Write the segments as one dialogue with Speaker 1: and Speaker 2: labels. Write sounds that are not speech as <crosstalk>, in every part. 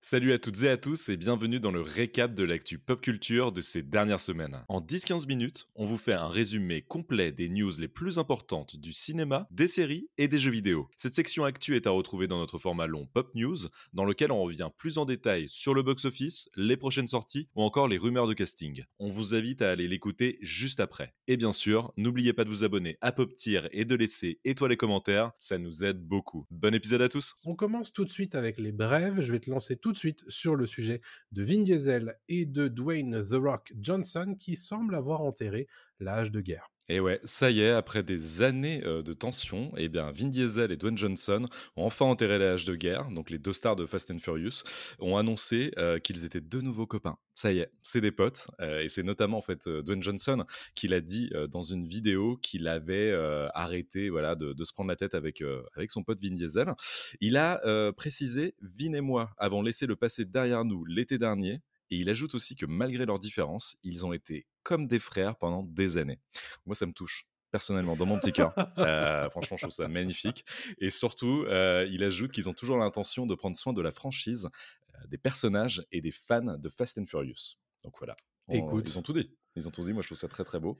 Speaker 1: Salut à toutes et à tous et bienvenue dans le récap de l'actu pop culture de ces dernières semaines. En 10-15 minutes, on vous fait un résumé complet des news les plus importantes du cinéma, des séries et des jeux vidéo. Cette section actu est à retrouver dans notre format long Pop News, dans lequel on revient plus en détail sur le box-office, les prochaines sorties ou encore les rumeurs de casting. On vous invite à aller l'écouter juste après. Et bien sûr, n'oubliez pas de vous abonner à Pop Tier et de laisser étoiles et commentaires, ça nous aide beaucoup. Bon épisode à tous
Speaker 2: On commence tout de suite avec les brèves, je vais te lancer tout de suite sur le sujet de Vin Diesel et de Dwayne The Rock Johnson qui semblent avoir enterré l'âge de guerre.
Speaker 1: Et ouais, ça y est, après des années de tension, eh bien, Vin Diesel et Dwayne Johnson ont enfin enterré l'âge de guerre. Donc, les deux stars de Fast and Furious ont annoncé qu'ils étaient de nouveaux copains. Ça y est, c'est des potes. et c'est notamment, en fait, Dwayne Johnson qui l'a dit dans une vidéo qu'il avait arrêté voilà, de, de se prendre la tête avec, avec son pote Vin Diesel. Il a précisé Vin et moi avons laissé le passé derrière nous l'été dernier. Et il ajoute aussi que malgré leurs différences, ils ont été comme des frères pendant des années. Moi, ça me touche personnellement dans mon petit cœur. Euh, franchement, je trouve ça magnifique. Et surtout, euh, il ajoute qu'ils ont toujours l'intention de prendre soin de la franchise, euh, des personnages et des fans de Fast and Furious. Donc voilà. On-
Speaker 2: Écoute.
Speaker 1: ils ont tout dit. Ils ont tout dit. Moi, je trouve ça très très beau.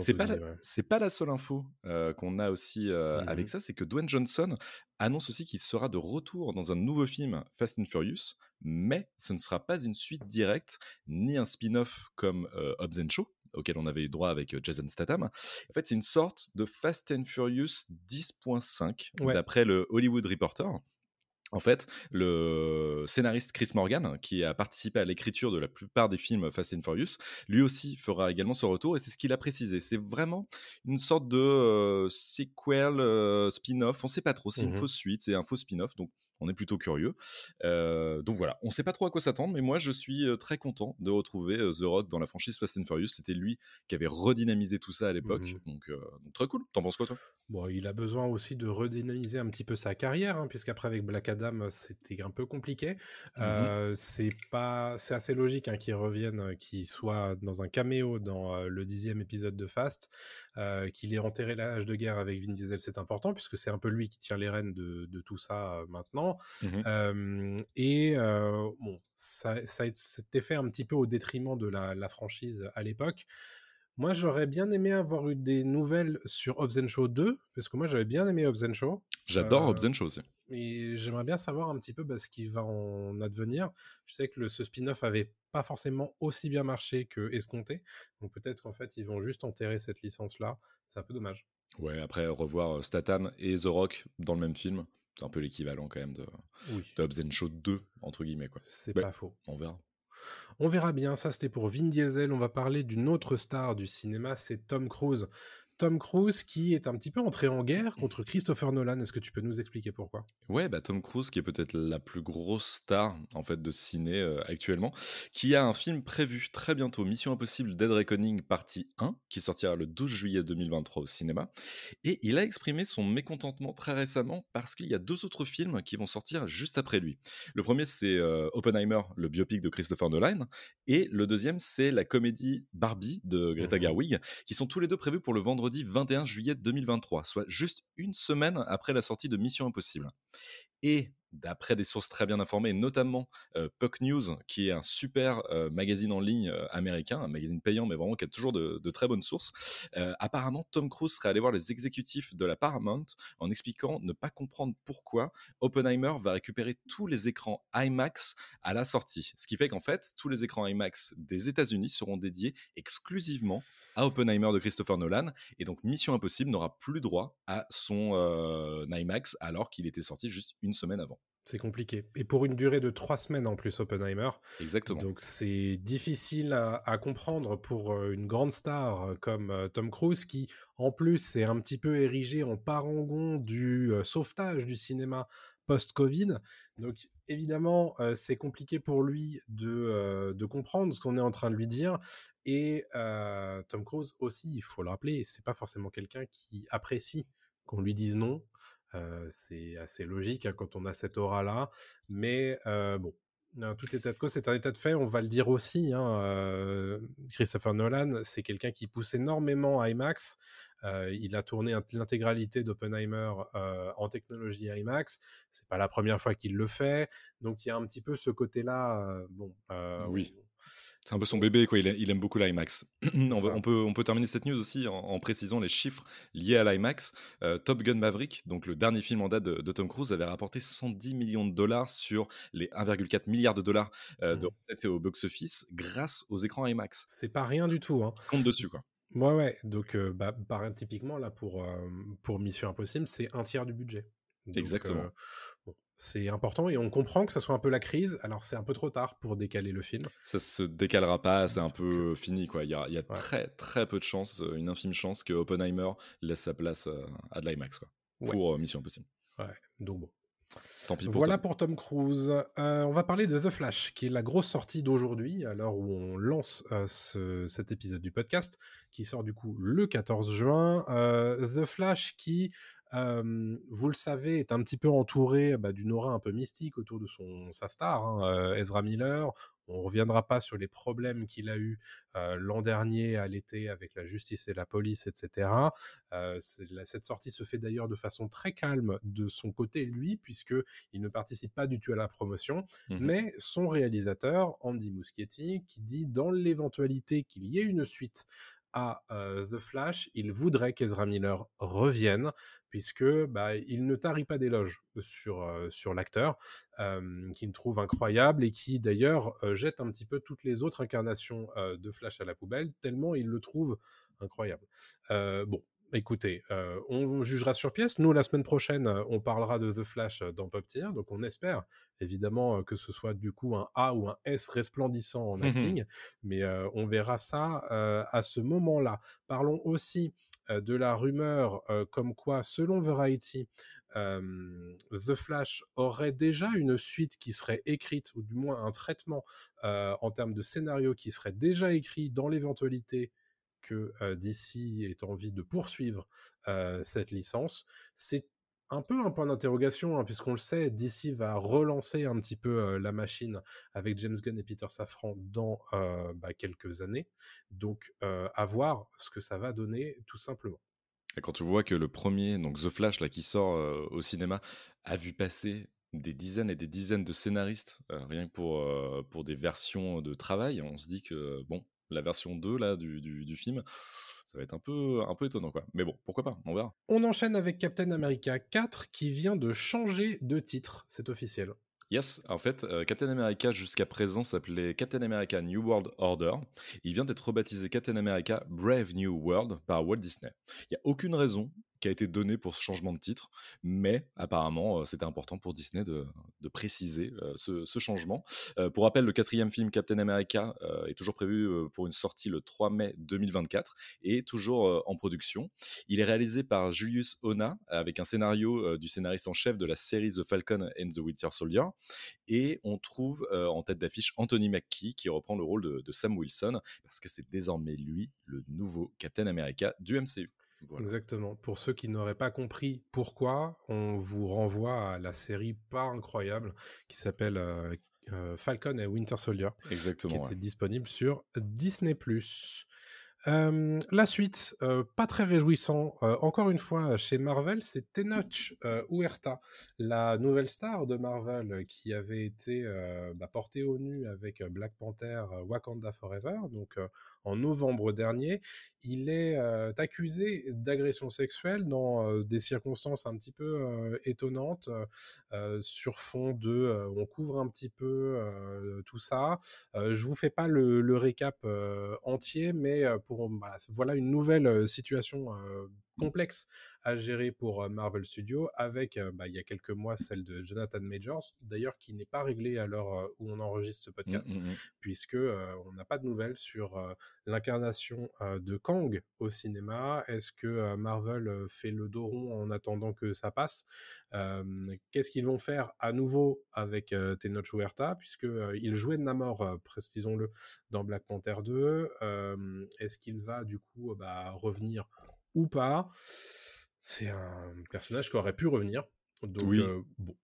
Speaker 1: C'est pas,
Speaker 2: dit,
Speaker 1: la,
Speaker 2: ouais.
Speaker 1: pas la seule info euh, qu'on a aussi euh, avec ça, c'est que Dwayne Johnson annonce aussi qu'il sera de retour dans un nouveau film Fast and Furious, mais ce ne sera pas une suite directe ni un spin-off comme euh, Hobbs and Shaw auquel on avait eu droit avec euh, Jason Statham. En fait, c'est une sorte de Fast and Furious 10.5
Speaker 2: Ouais.
Speaker 1: d'après le Hollywood Reporter. En fait, le scénariste Chris Morgan, qui a participé à l'écriture de la plupart des films Fast and Furious, lui aussi fera également son retour et c'est ce qu'il a précisé. C'est vraiment une sorte de euh, sequel, euh, spin-off. On sait pas trop. C'est une
Speaker 2: Mhm.
Speaker 1: fausse suite, c'est un faux spin-off. Donc, on est plutôt curieux. Euh, donc voilà, on sait pas trop à quoi s'attendre, mais moi je suis euh, très content de retrouver euh, The Rock dans la franchise Fast and Furious. C'était lui qui avait redynamisé tout ça à l'époque,
Speaker 2: Mhm.
Speaker 1: donc, euh, donc très cool. T'en penses quoi toi?
Speaker 2: Bon, il a besoin aussi de redynamiser un petit peu sa carrière, hein, puisqu'après avec Black Adam, c'était un peu compliqué. Euh, c'est pas, c'est assez logique hein, qu'il revienne, qu'il soit dans un caméo dans le dixième épisode de Fast, qu'il ait enterré l'âge de guerre avec Vin Diesel, c'est important puisque c'est un peu lui qui tient les rênes de, de tout ça euh, Euh, et euh, bon, ça, ça s'était fait un petit peu au détriment de la, la franchise à l'époque. Moi, j'aurais bien aimé avoir eu des nouvelles sur Hobbs Shaw 2, parce que moi, j'avais bien aimé Hobbs Shaw.
Speaker 1: J'adore
Speaker 2: Euh,
Speaker 1: Hobbs Shaw aussi.
Speaker 2: Et j'aimerais bien savoir un petit peu bah, ce qui va en advenir. Je sais que le, ce spin-off avait pas forcément aussi bien marché que escompté. Donc peut-être qu'en fait, ils vont juste enterrer cette licence-là. C'est un peu dommage.
Speaker 1: Ouais, après revoir Statham et The Rock dans le même film, c'est un peu l'équivalent quand même de,
Speaker 2: Oui,
Speaker 1: de Hobbs and Shaw 2, entre guillemets quoi.
Speaker 2: c'est
Speaker 1: Ouais.
Speaker 2: pas faux.
Speaker 1: On verra.
Speaker 2: On verra bien, ça c'était pour Vin Diesel. On va parler d'une autre star du cinéma, c'est Tom Cruise. Tom Cruise qui est un petit peu entré en guerre contre Christopher Nolan. Est-ce que tu peux nous expliquer pourquoi?
Speaker 1: Ouais, bah Tom Cruise, qui est peut-être la plus grosse star en fait de ciné euh, actuellement, qui a un film prévu très bientôt, Mission Impossible Dead Reckoning partie 1, qui sortira le 12 juillet 2023 au cinéma. Et il a exprimé son mécontentement très récemment parce qu'il y a deux autres films qui vont sortir juste après lui. Le premier, c'est euh, Oppenheimer, le biopic de Christopher Nolan, et le deuxième, c'est la comédie Barbie de Greta
Speaker 2: Mhm.
Speaker 1: Gerwig, qui sont tous les deux prévus pour le vendredi 21 juillet 2023, soit juste une semaine après la sortie de Mission Impossible. Et d'après des sources très bien informées, notamment euh, Puck News, qui est un super magazine en ligne américain, un magazine payant, mais vraiment qui a toujours de, de très bonnes sources, apparemment Tom Cruise serait allé voir les exécutifs de la Paramount en expliquant ne pas comprendre pourquoi Oppenheimer va récupérer tous les écrans IMAX à la sortie. Ce qui fait qu'en fait, tous les écrans IMAX des États-Unis seront dédiés exclusivement à Oppenheimer de Christopher Nolan, et donc Mission Impossible n'aura plus droit à son IMAX alors qu'il était sorti juste une semaine avant.
Speaker 2: C'est compliqué. Et pour une durée de trois semaines en plus, Oppenheimer.
Speaker 1: Exactement.
Speaker 2: Donc c'est difficile à, à comprendre pour euh, une grande star euh, comme euh, Tom Cruise qui, en plus, est un petit peu érigé en parangon du euh, sauvetage du cinéma post-Covid. Donc évidemment, euh, c'est compliqué pour lui de, euh, de comprendre ce qu'on est en train de lui dire. Et Tom Cruise aussi, il faut le rappeler, c'est pas forcément quelqu'un qui apprécie qu'on lui dise non. Euh, c'est assez logique hein, quand on a cette aura-là. Mais euh, bon, tout état de cause, c'est un état de fait. On va le dire aussi. Hein, euh, Christopher Nolan, c'est quelqu'un qui pousse énormément IMAX. il a tourné l'intégralité d'Oppenheimer en technologie IMAX. C'est pas la première fois qu'il le fait, donc il y a un petit peu ce côté-là. bon,
Speaker 1: oui. C'est un peu son bébé, quoi. Il, aime beaucoup l'IMAX. <clears throat> on, peut, on peut terminer cette news aussi en, précisant les chiffres liés à l'IMAX. Euh, Top Gun Maverick, donc le dernier film en date de, Tom Cruise, avait rapporté 110 millions de dollars sur les 1,4 milliard de dollars euh, de mmh. recettes au box-office grâce aux écrans IMAX.
Speaker 2: C'est pas rien du tout. Hein.
Speaker 1: Compte dessus, quoi.
Speaker 2: Ouais, ouais. Donc, euh, bah, typiquement, là, pour, pour Mission Impossible, c'est un tiers du budget.
Speaker 1: Exactement
Speaker 2: c'est important et on comprend que ça soit un peu la crise. Alors c'est un peu trop tard pour décaler le film.
Speaker 1: Ça se décalera pas, c'est un peu fini quoi. Il y a, très très peu de chances, euh, une infime chance que Oppenheimer laisse sa place euh, à de l'IMAX quoi, pour euh, Mission Impossible.
Speaker 2: Ouais, donc bon. voilà pour Tom Cruise. on va parler de The Flash, qui est la grosse sortie d'aujourd'hui, à l'heure où on lance cet épisode du podcast, qui sort du coup le 14 juin. The Flash qui vous le savez, est un petit peu entouré bah, d'une aura un peu mystique autour de son, sa star, hein, Ezra Miller. On ne reviendra pas sur les problèmes qu'il a eu l'an dernier à l'été avec la justice et la police, etc. cette sortie se fait d'ailleurs de façon très calme de son côté, lui, puisqu'il ne participe pas du tout à la promotion. Mmh mais son réalisateur, Andy Muschietti, qui dit dans l'éventualité qu'il y ait une suite à The Flash, il voudrait qu'Ezra Miller revienne, puisque bah, il ne tarit pas d'éloges sur, sur l'acteur, qu'il trouve incroyable et qui d'ailleurs jette un petit peu toutes les autres incarnations de Flash à la poubelle, tellement il le trouve incroyable. bon, écoutez, euh, on jugera sur pièce. Nous, la semaine prochaine, euh, on parlera de The Flash euh, dans Pop Tier, donc on espère évidemment que ce soit du coup un A ou un S resplendissant en mmh acting, mais on verra ça à ce moment-là. Parlons aussi de la rumeur comme quoi, selon Variety, The Flash aurait déjà une suite qui serait écrite, ou du moins un traitement en termes de scénario qui serait déjà écrit dans l'éventualité que DC ait envie de poursuivre cette licence. C'est un peu un point d'interrogation, hein, puisqu'on le sait, DC va relancer un petit peu la machine avec James Gunn et Peter Safran dans bah, quelques années. Donc, à voir ce que ça va donner, tout simplement.
Speaker 1: Et quand tu vois que le premier, donc The Flash, là, qui sort au cinéma, a vu passer des dizaines et des dizaines de scénaristes, rien que pour, pour des versions de travail, on se dit que, bon, la version 2 là, du, du, film, ça va être un peu, un peu étonnant. Quoi. Mais bon, pourquoi pas, on verra.
Speaker 2: On enchaîne avec Captain America 4 qui vient de changer de titre, c'est officiel.
Speaker 1: Yes, en fait, euh, Captain America jusqu'à présent s'appelait Captain America New World Order. Il vient d'être rebaptisé Captain America Brave New World par Walt Disney. Il n'y a aucune raison qui a été donné pour ce changement de titre, mais apparemment euh, c'était important pour Disney de, préciser euh, ce, changement. Euh, pour rappel, le quatrième film Captain America est toujours prévu pour une sortie le 3 mai 2024 et toujours en production. Il est réalisé par Julius Ona avec un scénario du scénariste en chef de la série The Falcon and the Winter Soldier et on trouve en tête d'affiche Anthony Mackie qui reprend le rôle de, de Sam Wilson parce que c'est désormais lui le nouveau Captain America du MCU.
Speaker 2: Exactement. Pour ceux qui n'auraient pas compris pourquoi, on vous renvoie à la série pas incroyable qui s'appelle euh, euh, Falcon et Winter Soldier.
Speaker 1: Exactement.
Speaker 2: Qui était disponible sur Disney la suite, pas très réjouissant. encore une fois, chez Marvel, c'est Tenoch Huerta, la nouvelle star de Marvel qui avait été bah, portée au nu avec Black Panther Wakanda Forever, donc en novembre dernier. Il est accusé d'agression sexuelle dans des circonstances un petit peu étonnantes, sur fond de on couvre un petit peu tout ça. je vous fais pas le, le récap entier, mais pour voilà une nouvelle situation complexe à gérer pour Marvel Studios, avec bah, il y a quelques mois celle de Jonathan Majors, d'ailleurs qui n'est pas réglée à l'heure où on enregistre ce mmh, podcast, mmh, mmh. puisque on n'a pas de nouvelles sur l'incarnation de Kang au cinéma. Est-ce que Marvel fait le dos rond en attendant que ça passe? Qu'est-ce qu'ils vont faire à nouveau avec Tenoch Huerta, puisque il jouait Namor, précisons-le, dans Black Panther 2. Est-ce qu'il va du coup bah, revenir ou pas. C'est un personnage qui aurait pu revenir. Donc, oui. Euh, bon.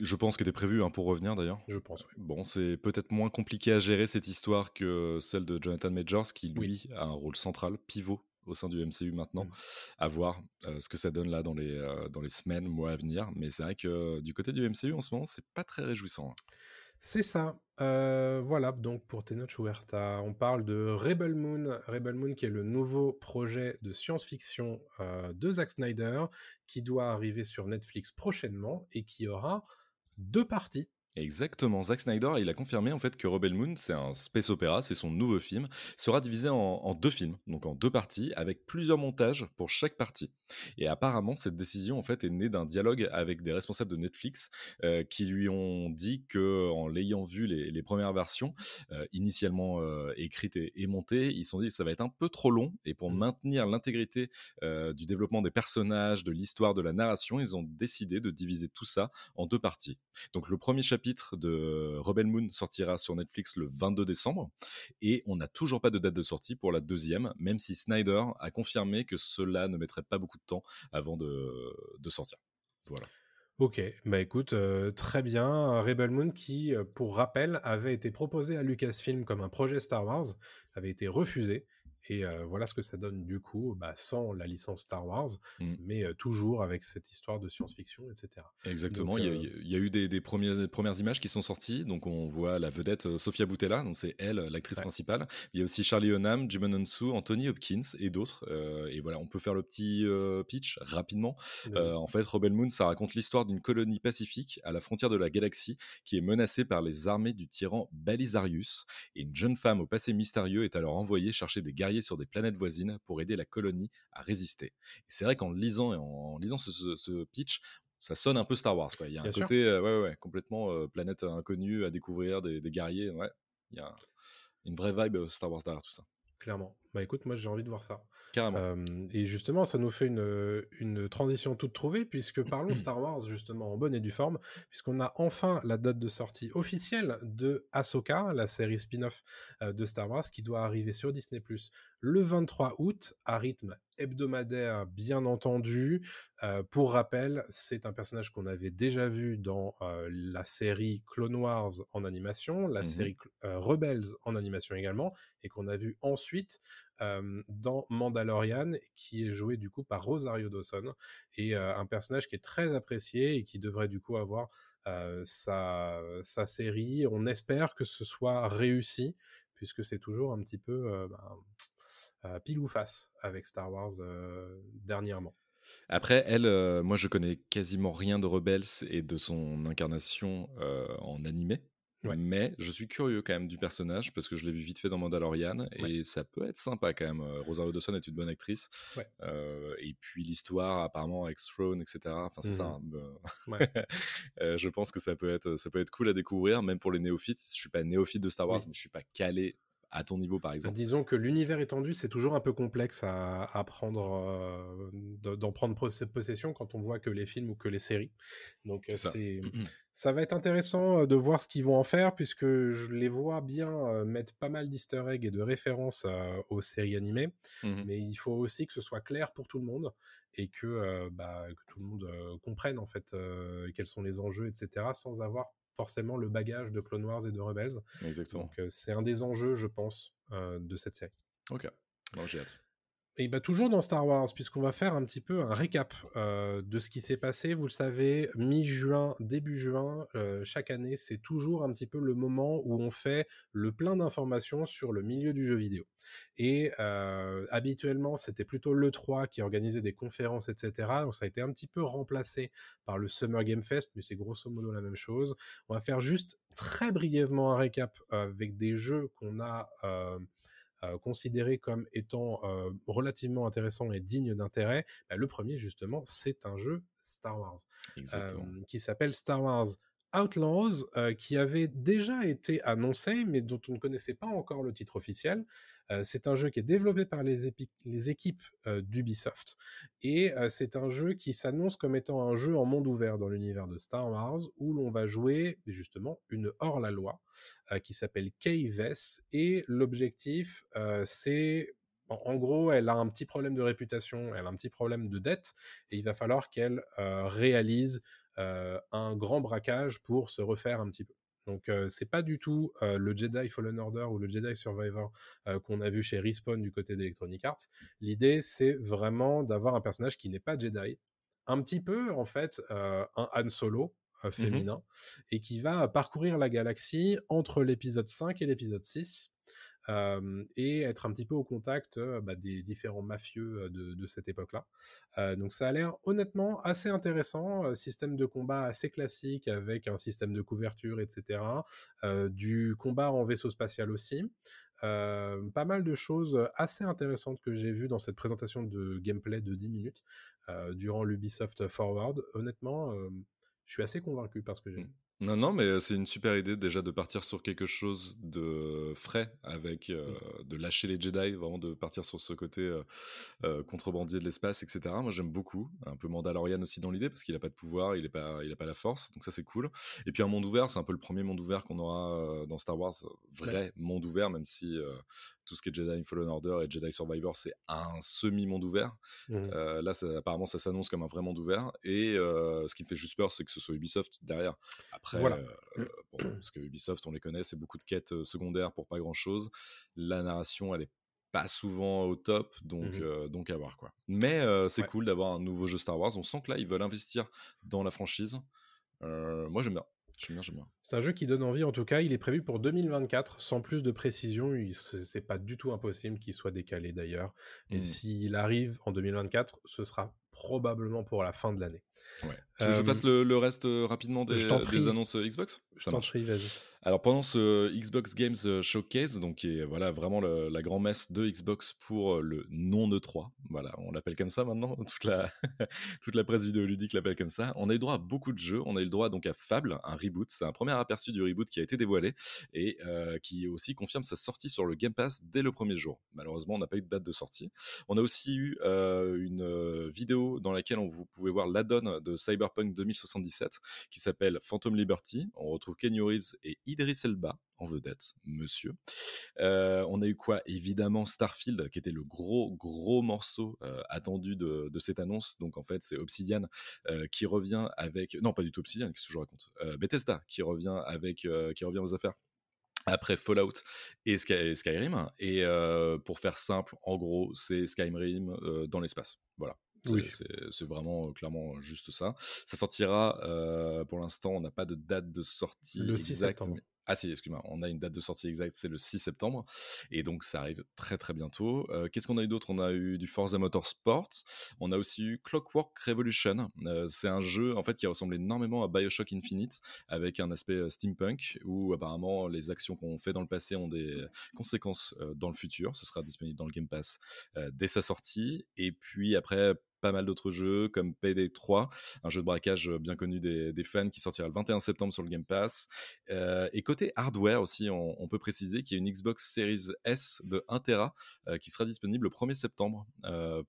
Speaker 1: je pense qu'il était prévu hein, pour revenir d'ailleurs.
Speaker 2: Je pense, oui.
Speaker 1: Bon, c'est peut-être moins compliqué à gérer cette histoire que celle de Jonathan Majors, qui lui a un rôle central, pivot au sein du MCU maintenant.
Speaker 2: Mmh.
Speaker 1: À voir ce que ça donne là dans les, dans les semaines, mois à venir. Mais c'est vrai que du côté du MCU en ce moment, c'est pas très réjouissant. hein.
Speaker 2: C'est ça. Euh, voilà, donc pour Tenoch Huerta, on parle de Rebel Moon. Rebel Moon qui est le nouveau projet de science-fiction euh, de Zack Snyder qui doit arriver sur Netflix prochainement et qui aura deux parties.
Speaker 1: Exactement, Zack Snyder, il a confirmé en fait que Rebel Moon, c'est un space opéra, c'est son nouveau film, sera divisé en, en deux films, donc en deux parties, avec plusieurs montages pour chaque partie. Et apparemment, cette décision en fait est née d'un dialogue avec des responsables de Netflix euh, qui lui ont dit que, en l'ayant vu les, les premières versions, euh, initialement euh, écrites et, et montées, ils se sont dit que ça va être un peu trop long et pour
Speaker 2: Mm.
Speaker 1: maintenir l'intégrité du développement des personnages, de l'histoire, de la narration, ils ont décidé de diviser tout ça en deux parties. Donc le premier chapitre de Rebel Moon sortira sur Netflix le 22 décembre et on n'a toujours pas de date de sortie pour la deuxième, même si Snyder a confirmé que cela ne mettrait pas beaucoup de temps avant de, sortir. Voilà.
Speaker 2: Ok, bah écoute, euh, très bien. Rebel Moon qui, euh, pour rappel, avait été proposé à Lucasfilm comme un projet Star Wars, avait été refusé. Et euh, voilà ce que ça donne du coup, bah, sans la licence Star Wars,
Speaker 1: Mm.
Speaker 2: mais euh, toujours avec cette histoire de science-fiction, etc.
Speaker 1: Exactement,
Speaker 2: Donc,
Speaker 1: il y a-
Speaker 2: euh,
Speaker 1: il y, a eu des, des premières, premières images qui sont sorties, donc on voit la vedette Sofia Boutella, donc c'est elle, l'actrice
Speaker 2: Ouais.
Speaker 1: principale. Il y a aussi Charlie Hunnam, Jimon Hunsu, Anthony Hopkins et d'autres. Et voilà, on peut faire le petit pitch rapidement. en fait, Rebel Moon, ça raconte l'histoire d'une colonie pacifique à la frontière de la galaxie qui est menacée par les armées du tyran Balisarius. Et une jeune femme au passé mystérieux est alors envoyée chercher des guerriers sur des planètes voisines pour aider la colonie à résister. Et c'est vrai qu'en lisant, en lisant ce, ce- ce pitch, ça sonne un peu Star Wars. Quoi. Il y a un
Speaker 2: sûr.
Speaker 1: côté euh, ouais, ouais, ouais, complètement euh, planète inconnue à découvrir, des, des guerriers. Ouais. Il y a une vraie vibe euh, Star Wars derrière tout ça.
Speaker 2: Clairement. Bah écoute, moi j'ai envie de voir ça.
Speaker 1: Carrément.
Speaker 2: Euh, et justement, ça nous fait une, une transition toute trouvée, puisque parlons <clears throat> Star Wars justement en bonne et due forme, puisqu'on a enfin la date de sortie officielle de Ahsoka, la série spin-off euh, de Star Wars, qui doit arriver sur Disney ⁇ le 23 août, à rythme hebdomadaire, bien entendu. Euh, pour rappel, c'est un personnage qu'on avait déjà vu dans euh, la série Clone Wars en animation, la
Speaker 1: Mhm.
Speaker 2: série euh, Rebels en animation également, et qu'on a vu ensuite dans Mandalorian, qui est joué du coup par Rosario Dawson, et euh, un personnage qui est très apprécié et qui devrait du coup avoir euh, sa, série. On espère que ce soit réussi, puisque c'est toujours un petit peu euh, ben, euh, pile ou face avec Star Wars euh, dernièrement.
Speaker 1: Après, elle, euh, moi je connais quasiment rien de Rebels et de son incarnation euh, en animé.
Speaker 2: Ouais.
Speaker 1: Mais je suis curieux quand même du personnage parce que je l'ai vu vite fait dans Mandalorian et
Speaker 2: Ouais.
Speaker 1: ça peut être sympa quand même. Euh, Rosario Dawson est une bonne actrice.
Speaker 2: Ouais.
Speaker 1: Euh, et puis l'histoire apparemment avec Throne, etc. Enfin c'est ça.
Speaker 2: Mhm.
Speaker 1: hein, <laughs>
Speaker 2: Ouais.
Speaker 1: Euh, je pense que ça peut être ça peut être cool à découvrir même pour les néophytes. Je suis pas néophyte de Star Wars
Speaker 2: Oui.
Speaker 1: mais je suis pas calé à ton niveau par exemple.
Speaker 2: disons que l'univers étendu, c'est toujours un peu complexe à, à prendre, euh, de- d'en prendre poss- possession quand on voit que les films ou que les séries. Donc euh,
Speaker 1: C'est ça. <clears throat>
Speaker 2: ça va être intéressant euh, de voir ce qu'ils vont en faire, puisque je les vois bien mettre pas mal d'easter eggs et de références euh, aux séries animées,
Speaker 1: Mhm.
Speaker 2: mais il faut aussi que ce soit clair pour tout le monde et que, euh, bah, que tout le monde comprenne en fait quels sont les enjeux, etc., sans avoir forcément le bagage de Clone Wars et de Rebels.
Speaker 1: Exactement.
Speaker 2: Donc euh, c'est un des enjeux, je pense, euh, de cette série.
Speaker 1: Ok. J'ai hâte.
Speaker 2: Et bah toujours dans Star Wars, puisqu'on va faire un petit peu un récap euh, de ce qui s'est passé. Vous le savez, mi-juin, début juin, euh, chaque année, c'est toujours un petit peu le moment où on fait le plein d'informations sur le milieu du jeu vidéo. Et euh, habituellement, c'était plutôt l'E3 qui organisait des conférences, etc. Donc ça a été un petit peu remplacé par le Summer Game Fest, mais c'est grosso modo la même chose. On va faire juste très brièvement un récap avec des jeux qu'on a... Euh, considérés comme étant euh, relativement intéressants et dignes d'intérêt, bah, le premier justement, c'est un jeu Star Wars euh, qui s'appelle Star Wars Outlaws, euh, qui avait déjà été annoncé, mais dont on ne connaissait pas encore le titre officiel. C'est un jeu qui est développé par les, équipes d'Ubisoft, et c'est un jeu qui s'annonce comme étant un jeu en monde ouvert dans l'univers de Star Wars, où l'on va jouer justement une hors-la-loi qui s'appelle Kay Vess, et l'objectif, c'est en, gros, elle a un petit problème de réputation, elle a un petit problème de dette, et il va falloir qu'elle réalise un grand braquage pour se refaire un petit peu. Donc c'est pas du tout le Jedi Fallen Order ou le Jedi Survivor qu'on a vu chez Respawn du côté d'Electronic Arts. L'idée c'est vraiment d'avoir un personnage qui n'est pas Jedi, un petit peu en fait un Han Solo mmh féminin et qui va parcourir la galaxie entre l'épisode 5 et l'épisode 6 et être un petit peu au contact bah, des différents mafieux de, cette époque-là. donc ça a l'air honnêtement assez intéressant, système de combat assez classique avec un système de couverture, etc. du combat en vaisseau spatial aussi. pas mal de choses assez intéressantes que j'ai vues dans cette présentation de gameplay de 10 minutes durant l'Ubisoft Forward. Honnêtement, je suis assez convaincu parce que j'ai mmh.
Speaker 1: Non, non, mais c'est une super idée déjà de partir sur quelque chose de frais, avec mmh. de lâcher les Jedi, vraiment de partir sur ce côté contrebandier de l'espace, etc. Moi, j'aime beaucoup. Un peu Mandalorian aussi dans l'idée, parce qu'il n'a pas de pouvoir, il n'a pas, il pas la force, donc ça c'est cool. Et puis un monde ouvert, c'est un peu le premier monde ouvert qu'on aura dans Star Wars, vrai monde ouvert, même si tout ce qui est Jedi Fallen Order et Jedi Survivor, c'est un semi-monde ouvert. Mmh là, apparemment, ça s'annonce comme un vrai monde ouvert. Et ce qui me fait juste peur, c'est que ce soit Ubisoft derrière. Après, voilà. parce que Ubisoft, on les connaît, c'est beaucoup de quêtes secondaires pour pas grand-chose. La narration, elle est pas souvent au top, donc, mmh donc à voir quoi. Mais c'est cool d'avoir un nouveau jeu Star Wars. On sent que là, ils veulent investir dans la franchise. moi, j'aime bien.
Speaker 2: C'est un jeu qui donne envie en tout cas. Il est prévu pour 2024, sans plus de précision. C'est pas du tout impossible qu'il soit décalé d'ailleurs. Et mmh. s'il arrive en 2024, ce sera probablement pour la fin de l'année.
Speaker 1: Ouais. Tu veux que je fasse le, reste rapidement des, des annonces Xbox?
Speaker 2: Je t'en prie, vas-y.
Speaker 1: Alors pendant ce Xbox Games euh, Showcase, donc qui est voilà vraiment la grand messe de Xbox pour euh, le non E3, voilà, on l'appelle comme ça maintenant, <laughs> toute la <laughs> toute la presse vidéoludique l'appelle comme ça. On a eu droit à beaucoup de jeux, on a eu le droit donc à Fable, un reboot, c'est un premier aperçu du reboot qui a été dévoilé et euh, qui aussi confirme sa sortie sur le Game Pass dès le premier jour. Malheureusement, on n'a pas eu de date de sortie. On a aussi eu une vidéo dans laquelle vous pouvez voir l'addon de Cyberpunk 2077 qui s'appelle Phantom Liberty. On retrouve Kenny Reeves et Idris Elba en vedette, monsieur. Euh, on a eu quoi? Évidemment Starfield, qui était le gros, gros morceau euh, attendu de, cette annonce. Donc en fait, c'est Obsidian euh, qui revient avec... Non, pas du tout Obsidian, qu'est-ce que je raconte? Bethesda qui revient avec... qui revient aux affaires après Fallout et, Skyrim. Et pour faire simple, en gros, c'est Skyrim dans l'espace. Voilà. C'est vraiment clairement juste ça. Ça sortira, pour l'instant, on n'a pas de date de sortie
Speaker 2: le 6 septembre.
Speaker 1: Ah si, excuse-moi, on a une date de sortie exacte, c'est le 6 septembre, et donc ça arrive très très bientôt. Euh, qu'est-ce qu'on a eu d'autre? On a eu du Forza Motorsport, on a aussi eu Clockwork Revolution. Euh, c'est un jeu en fait qui ressemble énormément à Bioshock Infinite, avec un aspect euh, steampunk, où apparemment les actions qu'on fait dans le passé ont des conséquences dans le futur. Ce sera disponible dans le Game Pass dès sa sortie, et puis après pas mal d'autres jeux comme Payday 3, un jeu de braquage bien connu des, fans qui sortira le 21 septembre sur le Game Pass. Et côté hardware aussi, on, peut préciser qu'il y a une Xbox Series S de 1 Tera qui sera disponible le 1er septembre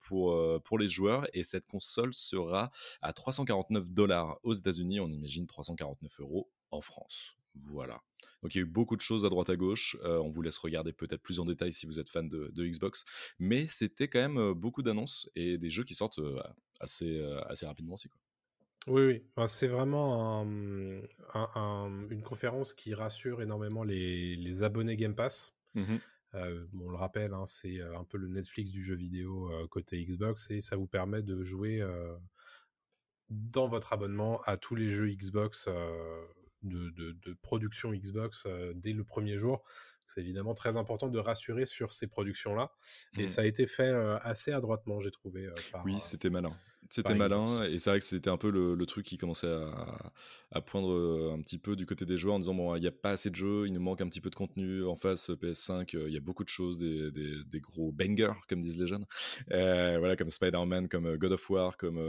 Speaker 1: pour, pour les joueurs et cette console sera à 349 dollars aux États-Unis, on imagine 349 euros en France. Voilà. Donc il y a eu beaucoup de choses à droite à gauche. Euh, on vous laisse regarder peut-être plus en détail si vous êtes fan de, Xbox. Mais c'était quand même euh, beaucoup d'annonces et des jeux qui sortent euh, assez, assez rapidement aussi. Quoi.
Speaker 2: Oui, oui. c'est vraiment une conférence qui rassure énormément les, abonnés Game Pass. Mmh on le rappelle, hein, c'est un peu le Netflix du jeu vidéo côté Xbox et ça vous permet de jouer dans votre abonnement à tous les jeux Xbox de, production Xbox euh, dès le premier jour. C'est évidemment très important de rassurer sur ces productions-là. Et mmh. ça a été fait euh, assez adroitement, j'ai trouvé. Euh,
Speaker 1: oui, c'était malin. C'était malin et c'est vrai que c'était un peu le, truc qui commençait à, poindre un petit peu du côté des joueurs en disant bon il n'y a pas assez de jeux, il nous manque un petit peu de contenu en face PS5, il y a beaucoup de choses, des, gros bangers comme disent les jeunes, voilà comme Spider-Man, comme God of War, comme,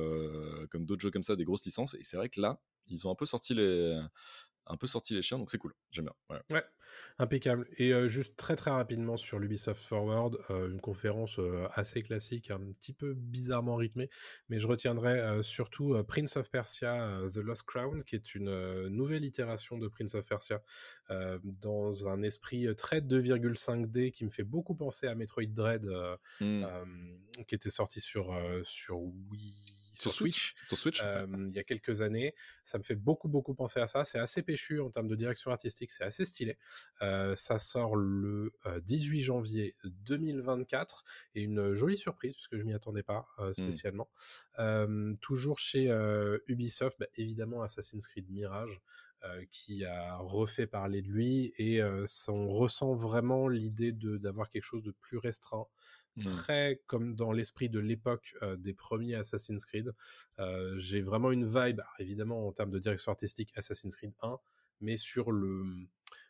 Speaker 1: comme d'autres jeux comme ça, des grosses licences et c'est vrai que là ils ont un peu sorti les un peu sorti les chiens, donc c'est cool. J'aime bien.
Speaker 2: Ouais. impeccable. Et juste très très rapidement sur l'Ubisoft Forward, une conférence assez classique, un petit peu bizarrement rythmée, mais je retiendrai surtout Prince of Persia The Lost Crown, qui est une nouvelle itération de Prince of Persia dans un esprit très 2,5D qui me fait beaucoup penser à Metroid Dread, mmh. qui était sorti sur, sur Wii sur, Switch,
Speaker 1: sur Switch
Speaker 2: il y a quelques années. Ça me fait beaucoup, beaucoup penser à ça. C'est assez péchu en termes de direction artistique, c'est assez stylé. ça sort le 18 janvier 2024 et une jolie surprise parce que je m'y attendais pas mmh. spécialement. toujours chez Ubisoft, bah, évidemment Assassin's Creed Mirage. Qui a refait parler de lui et on ressent vraiment l'idée d'avoir quelque chose de plus restreint, Mmh. très comme dans l'esprit de l'époque des premiers Assassin's Creed. j'ai vraiment une vibe, évidemment en termes de direction artistique Assassin's Creed 1, mais sur le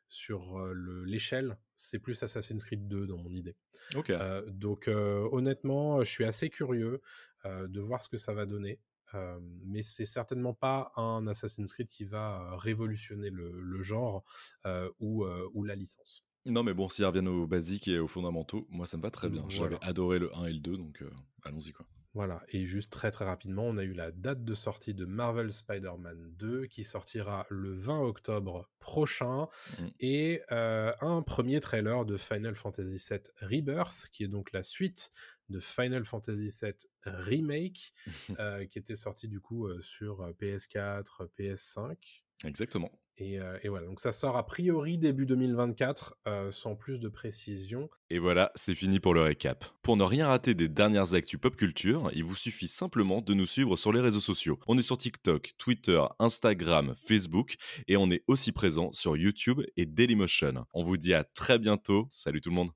Speaker 2: sur l'échelle, c'est plus Assassin's Creed 2 dans mon idée. donc honnêtement, je suis assez curieux de voir ce que ça va donner. Mais c'est certainement pas un Assassin's Creed qui va révolutionner le, genre ou, ou la licence.
Speaker 1: Non, mais bon, s'ils reviennent aux basiques et aux fondamentaux, moi ça me va très bien. J'avais adoré le 1 et le 2, donc euh, allons-y quoi.
Speaker 2: Voilà, et juste très très rapidement, on a eu la date de sortie de Marvel Spider-Man 2 qui sortira le 20 octobre prochain mmh. et euh, un premier trailer de Final Fantasy VII Rebirth qui est donc la suite de Final Fantasy VII Remake <laughs> euh, qui était sorti du coup sur PS4, PS5.
Speaker 1: Exactement.
Speaker 2: Euh, et, voilà, donc ça sort a priori début 2024, euh, sans plus de précision.
Speaker 1: Et voilà, c'est fini pour le récap. Pour ne rien rater des dernières actus pop culture, il vous suffit simplement de nous suivre sur les réseaux sociaux. On est sur TikTok, Twitter, Instagram, Facebook, et on est aussi présent sur YouTube et Dailymotion. On vous dit à très bientôt. Salut tout le monde.